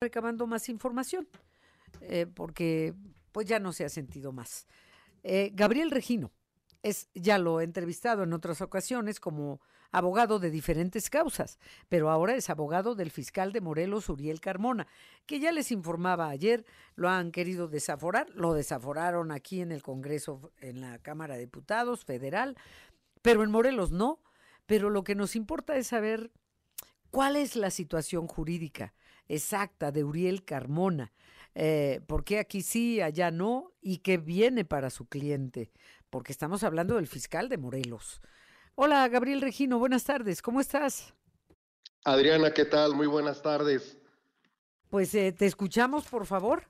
recabando más información, eh, porque pues ya no se ha sentido más. Eh, Gabriel Regino, es, ya lo he entrevistado en otras ocasiones como abogado de diferentes causas, pero ahora es abogado del fiscal de Morelos, Uriel Carmona, que ya les informaba ayer, lo han querido desaforar, lo desaforaron aquí en el Congreso, en la Cámara de Diputados Federal, pero en Morelos no. Pero lo que nos importa es saber cuál es la situación jurídica exacta de Uriel Carmona. Eh, ¿Por qué aquí sí, allá no? ¿Y qué viene para su cliente? Porque estamos hablando del fiscal de Morelos. Hola, Gabriel Regino, buenas tardes, ¿cómo estás? Adriana, ¿qué tal? Muy buenas tardes. Pues eh, te escuchamos, por favor.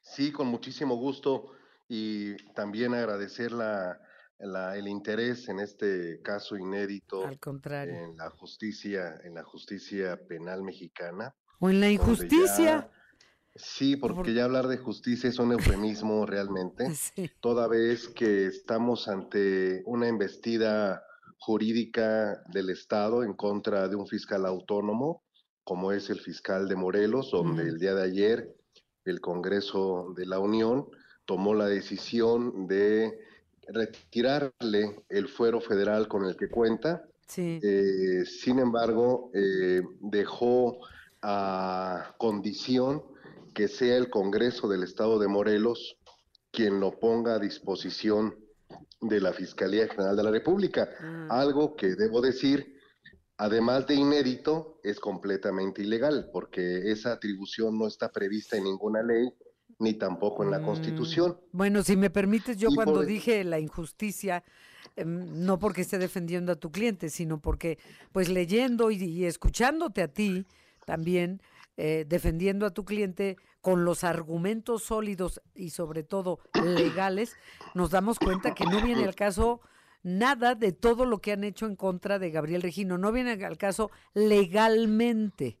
Sí, con muchísimo gusto y también agradecer la, el interés en este caso inédito Al contrario. en la justicia, en la justicia penal mexicana. O en la injusticia. sí, porque ya hablar de justicia es un eufemismo realmente, Sí. toda vez que estamos ante una embestida jurídica del Estado en contra de un fiscal autónomo, como es el fiscal de Morelos, donde el día de ayer el Congreso de la Unión tomó la decisión de retirarle el fuero federal con el que cuenta. Sí. Eh, sin embargo, eh, dejó a condición que sea el Congreso del Estado de Morelos quien lo ponga a disposición de la Fiscalía General de la República. Ah. Algo que debo decir, además de inédito, es completamente ilegal, porque esa atribución no está prevista en ninguna ley ni tampoco en la Mm, Constitución. Bueno, si me permites, yo Y cuando por- dije la injusticia, em, no porque esté defendiendo a tu cliente, sino porque, pues leyendo y, y escuchándote a ti también, eh, defendiendo a tu cliente con los argumentos sólidos y sobre todo legales, nos damos cuenta que no viene al caso nada de todo lo que han hecho en contra de Gabriel Regino, no viene al caso legalmente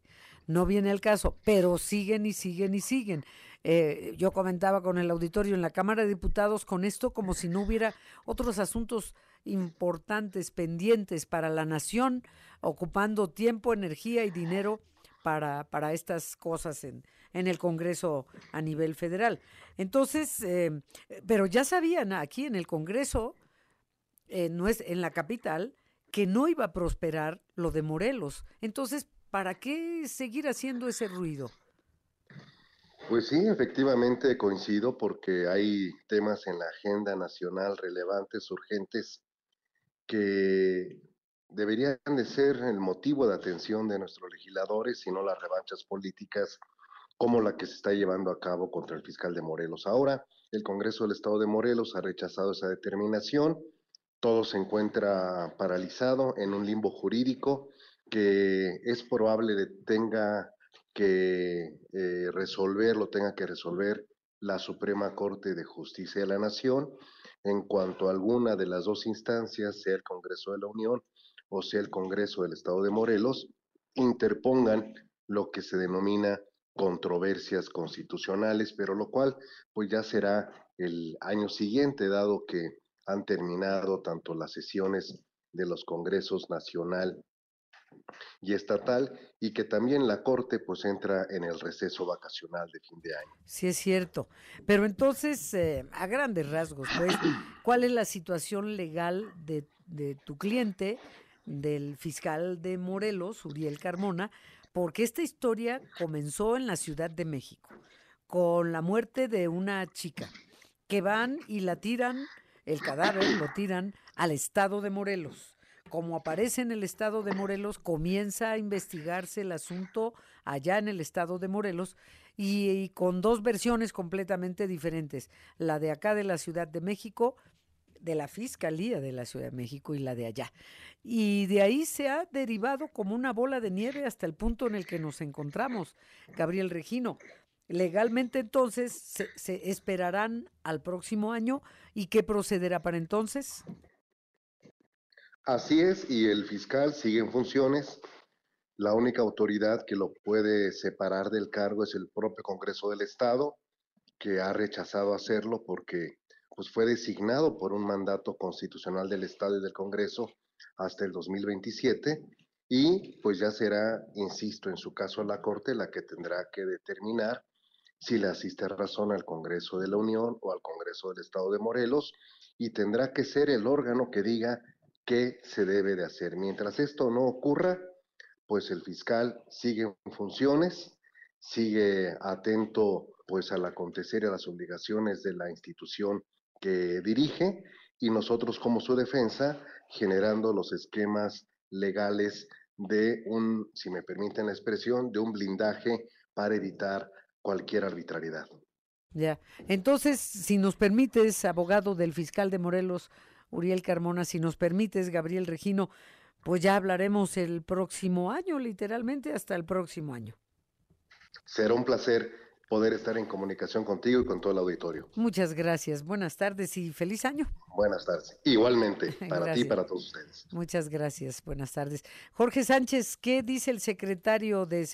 no viene al caso, pero siguen y siguen y siguen. Eh, yo comentaba con el auditorio en la Cámara de Diputados con esto como si no hubiera otros asuntos importantes pendientes para la nación, ocupando tiempo, energía y dinero para, para estas cosas en, en el Congreso a nivel federal. Entonces, eh, pero ya sabían aquí en el Congreso, eh, no es, en la capital, que no iba a prosperar lo de Morelos. Entonces, ¿para qué seguir haciendo ese ruido? Pues sí, efectivamente coincido porque hay temas en la agenda nacional relevantes, urgentes, que deberían de ser el motivo de atención de nuestros legisladores y no las revanchas políticas como la que se está llevando a cabo contra el fiscal de Morelos. Ahora, el Congreso del Estado de Morelos ha rechazado esa determinación, todo se encuentra paralizado en un limbo jurídico que es probable de tenga que eh, resolver, lo tenga que resolver la Suprema Corte de Justicia de la Nación en cuanto alguna de las dos instancias, sea el Congreso de la Unión o sea el Congreso del Estado de Morelos, interpongan lo que se denomina controversias constitucionales, pero lo cual pues ya será el año siguiente, dado que han terminado tanto las sesiones de los congresos nacional y estatal y que también la Corte pues entra en el receso vacacional de fin de año. Sí, es cierto. Pero entonces, eh, a grandes rasgos, pues, ¿cuál es la situación legal de, de tu cliente, del fiscal de Morelos, Uriel Carmona? Porque esta historia comenzó en la Ciudad de México, con la muerte de una chica, que van y la tiran, el cadáver lo tiran al estado de Morelos. Como aparece en el estado de Morelos, comienza a investigarse el asunto allá en el estado de Morelos y, con dos versiones completamente diferentes. La de acá de la Ciudad de México, de la Fiscalía de la Ciudad de México y la de allá. Y de ahí se ha derivado como una bola de nieve hasta el punto en el que nos encontramos, Gabriel Regino. Legalmente entonces se, se esperarán al próximo año y qué procederá para entonces. Así es, y el fiscal sigue en funciones. La única autoridad que lo puede separar del cargo es el propio Congreso del Estado, que ha rechazado hacerlo porque pues, fue designado por un mandato constitucional del Estado y del Congreso hasta el 2027 y pues ya será, insisto, en su caso la Corte la que tendrá que determinar si le asiste razón al Congreso de la Unión o al Congreso del Estado de Morelos y tendrá que ser el órgano que diga qué se debe de hacer. Mientras esto no ocurra, pues el fiscal sigue en funciones, sigue atento pues al acontecer y a las obligaciones de la institución que dirige y nosotros como su defensa generando los esquemas legales de un, si me permiten la expresión, de un blindaje para evitar cualquier arbitrariedad. Ya. Entonces, si nos permites, abogado del fiscal de Morelos, Uriel Carmona, si nos permites, Gabriel Regino, pues ya hablaremos el próximo año, literalmente hasta el próximo año. Será un placer poder estar en comunicación contigo y con todo el auditorio. Muchas gracias. Buenas tardes y feliz año. Buenas tardes. Igualmente, para ti y para todos ustedes. Muchas gracias. Buenas tardes. Jorge Sánchez, ¿qué dice el secretario de